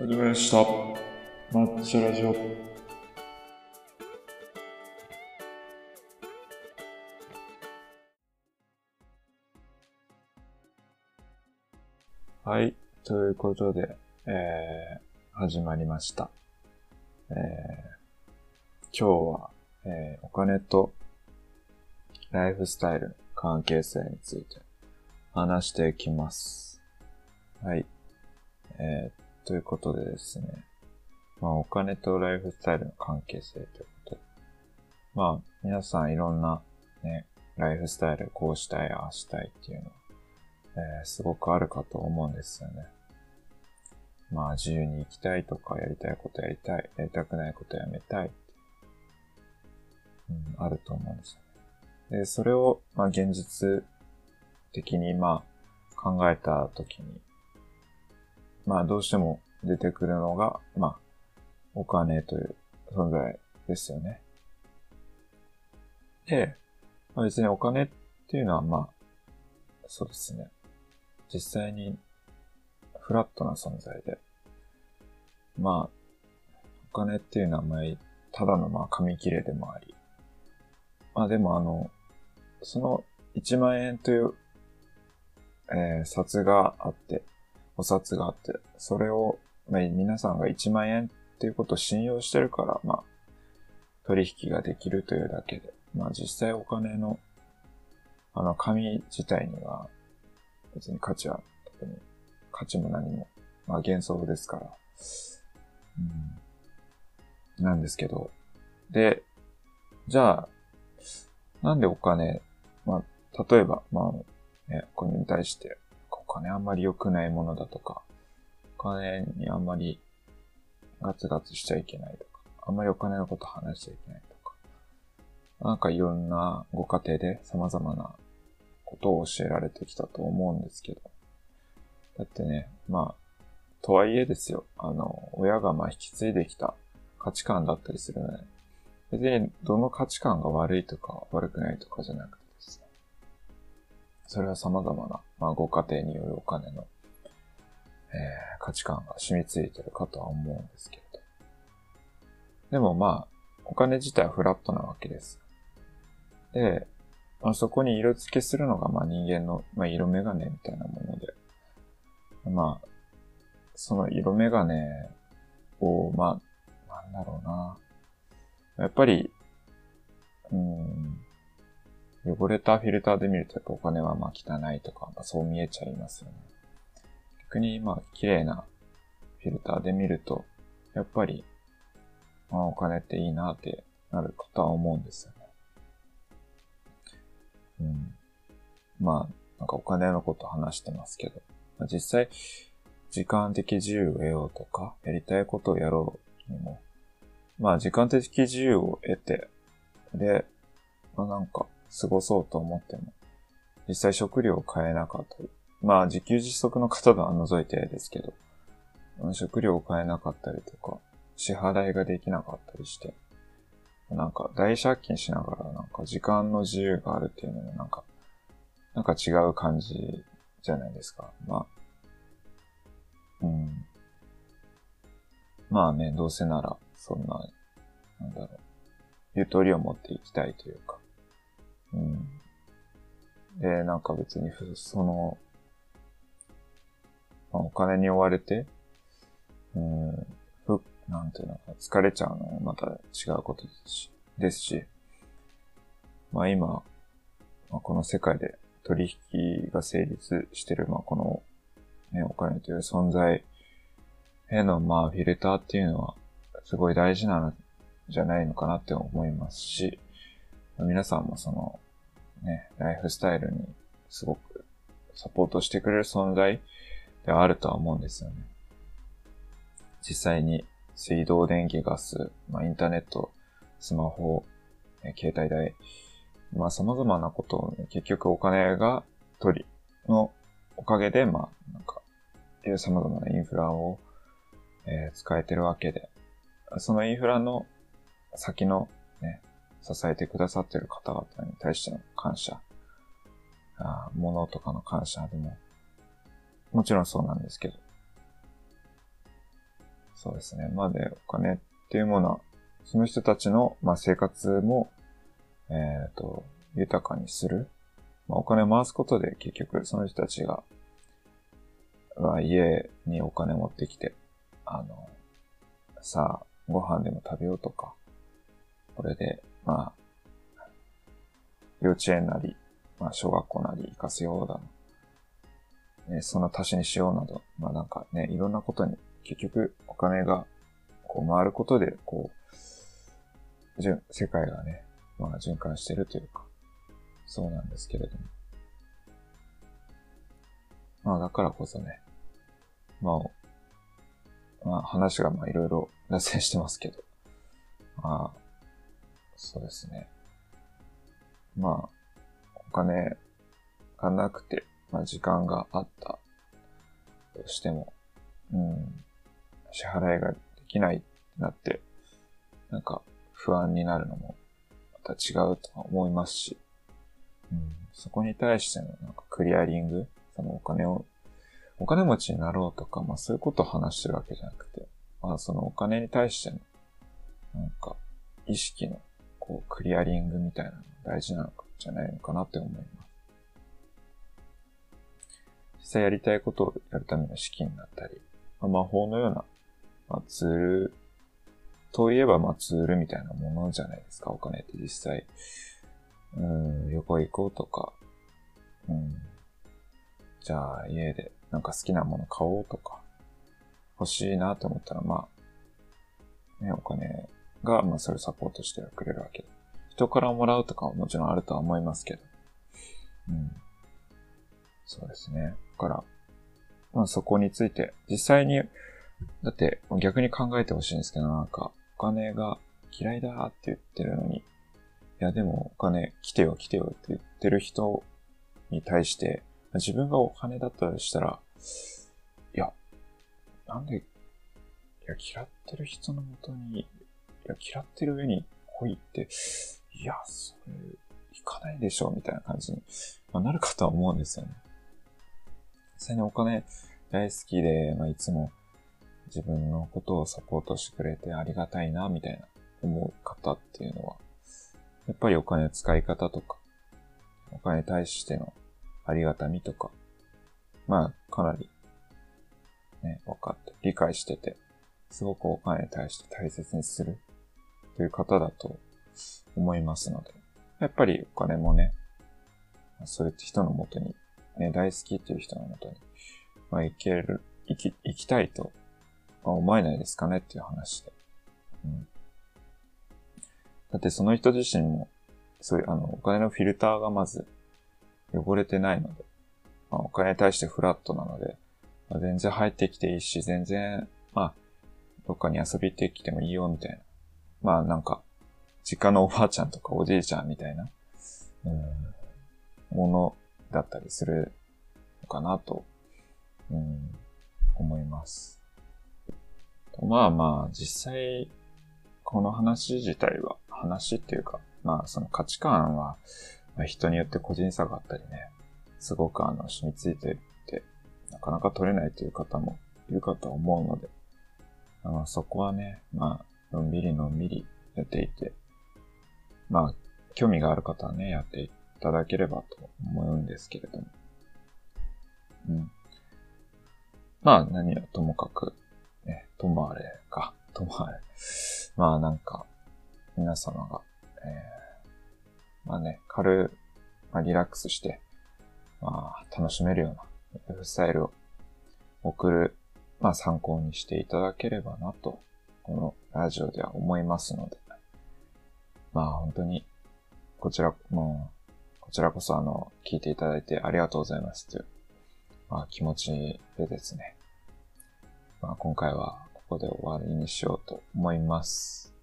始めました。マッチラジオ。はい。ということで、えー、始まりました。えー、今日は、えー、お金とライフスタイル関係性について話していきます。はい。えー、ということでですね。まあ、お金とライフスタイルの関係性ということで。まあ、皆さんいろんなね、ライフスタイルこうしたい、ああしたいっていうのは、えーすごくあるかと思うんですよね。まあ、自由に生きたいとか、やりたいことやりたい、やりたくないことやめたいって、うん、あると思うんですよね。で、それを、まあ、現実的に、まあ、考えたときに、まあ、どうしても出てくるのが、まあ、お金という存在ですよね。で、まあ、別にお金っていうのは、まあ、そうですね。実際にフラットな存在で、まあ、お金っていうのは、まあ、ただのまあ紙切れでもあり、まあでもあの、その1万円という、えー札があって、お札があって、それを、まあ、皆さんが1万円っていうことを信用してるから、まあ、取引ができるというだけで、まあ実際お金の、あの紙自体には、別に価値は、特に価値も何も、まあ幻想ですから、うん、なんですけど、で、じゃあ、なんでお金、まあ、例えば、まあ、ね、お金に対して、金あんまり良くないものだとか、お金にあんまりガツガツしちゃいけないとか、あんまりお金のこと話しちゃいけないとか、なんかいろんなご家庭で様々なことを教えられてきたと思うんですけど、だってね、まあ、とはいえですよ、あの、親がまあ引き継いできた価値観だったりするので、別にどの価値観が悪いとか悪くないとかじゃなく、それは様々な、まあ、ご家庭によるお金の、えー価値観が染みついてるかとは思うんですけれど。でもまあ、お金自体はフラットなわけです。で、まあ、そこに色付けするのがまあ人間の、まあ、色眼鏡みたいなもので、まあ、その色眼鏡を、まあ、なんだろうな。やっぱり、うん、汚れたフィルターで見るとやっぱお金はまあ汚い。とか、まあ、そう見えちゃい。ますよね。逆にまあ綺麗なフィルターで見ると、やっぱり、まあお金ってい。い。なってなるかとは思うんですよね。うん。まあ、なんかお金のこと話してますけど、まあ、実際、時間的自由を得ようとか、やりたい。ことをやろうにも、まあ時間的自由を得て、で、まあなんか過ごそうと思っても、実際食料を買えなかったり、まあ自給自足の方は除いてですけど、食料を買えなかったりとか、支払いができなかったりして、なんか大借金しながらなんか時間の自由があるっていうのもなんか、なんか違う感じじゃないですか。まあ、うん。まあね、どうせなら、そんな、なんだろう、ゆとりを持っていきたいというか、うん。で、なんか別に、その、まあ、お金に追われて、うん、ふ、なんていうのか、疲れちゃうのもまた違うことですし、ですし、まあ今、まあ、この世界で取引が成立してる、まあこの、ね、お金という存在への、まあフィルターっていうのは、すごい大事なのじゃないのかなって思いますし、皆さんもその、ね、ライフスタイルにすごくサポートしてくれる存在ではあるとは思うんですよね。実際に水道、電気、ガス、まあ、インターネット、スマホ、え携帯代、まあ様々なことをね、結局お金が取りのおかげで、まあなんか、いう様々なインフラを、えー使えてるわけで、そのインフラの先の、支えてくださってる方々に対しての感謝、あ物とかの感謝でも、もちろんそうなんですけど、そうですね。まあで、お金っていうものは、その人たちの、まあ、生活も、えっ、と、豊かにする。まあ、お金を回すことで結局その人たちが、が家にお金持ってきて、あの、さあ、ご飯でも食べようとか、これで、まあ、幼稚園なり、まあ、小学校なり行かせようだの。ね、その足しにしようなど、まあなんかね、いろんなことに結局お金がこう回ることで、こう、世界がね、まあ循環してるというか、そうなんですけれども。まあだからこそね、まあ、まあ話がまあいろいろ脱線してますけど、まあ、そうですね。まあ、お金がなくて、まあ時間があったとしても、うん、支払いができないってなって、なんか不安になるのもまた違うとは思いますし、うん、そこに対してのなんかクリアリング、そのお金を、お金持ちになろうとか、まあそういうことを話してるわけじゃなくて、まあそのお金に対しての、なんか意識のこうクリアリングみたいなのが大事なのかじゃないのかなって思います。実際やりたいことをやるための資金だったり、ま、魔法のようなまあ、ツール、といえば、まあ、ツールみたいなものじゃないですか、お金って実際。うん、旅行行こうとか、うん。じゃあ、家でなんか好きなもの買おうとか、欲しいなと思ったら、まあ、ね、お金が、まあ、それをサポートしてくれるわけで。人からもらうとかはもちろんあるとは思いますけど。うん。そうですね。だから、まあそこについて、実際にだって逆に考えてほしいんですけど、なんか、お金が嫌いだって言ってるのに、いやでもお金来てよ来てよって言ってる人に対して、自分がお金だったとしたら、いや、なんで、いや、嫌ってる人のもとに、いや嫌ってる上に来いって、いや、それ、行かないでしょ、みたいな感じに、ま、なるかとは思うんですよね。実際にお金大好きで、まあ、いつも自分のことをサポートしてくれてありがたいな、みたいな思う方っていうのは、やっぱりお金の使い方とか、お金に対してのありがたみとか、まあ、かなり、ね、分かって、理解してて、すごくお金に対して大切にするという方だと思いますので、やっぱりお金もね、そういった人のもとに、ね、大好きっていう人のもとに、まあ、行ける、行き、行きたいとま思えないですかねっていう話で。うん。だってその人自身も、そういう、あの、お金のフィルターがまず汚れてないので、まあ、お金に対してフラットなので、まあ、全然入ってきていいし、全然、まあ、どっかに遊びってきてもいいよみたいな。まあなんか、実家のおばあちゃんとかおじいちゃんみたいな、うん、ものだったりするのかなと、うん、思います。まあまあ、実際、この話自体は、話っていうか、まあその価値観は、人によって個人差があったりね、すごくあの、染みついてて、なかなか取れないという方もいるかと思うので、あのそこはね、まあ、のんびりのんびりやっていて、まあ、興味がある方はね、やっていただければと思うんですけれども。うん。まあ、何はともかく、ね、ともあれか、ともあれ。まあなんか、皆様が、えー、まあね、軽、まあ、リラックスして、まあ楽しめるようなライフスタイルを送る、まあ参考にしていただければなと、このラジオでは思いますので、まあ本当に、こちら、もう、こちらこそあの、聞いていただいてありがとうございますという、まあ気持ちでですね、まあ、今回はここで終わりにしようと思います。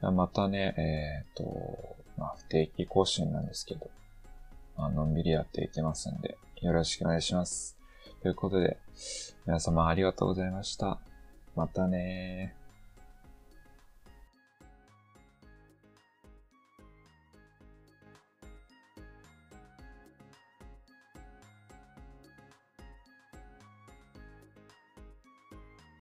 またね、えっ、ー、と、まあ、不定期更新なんですけど、まあのんびりやっていきますんで、よろしくお願いします。ということで、皆様ありがとうございました。またね。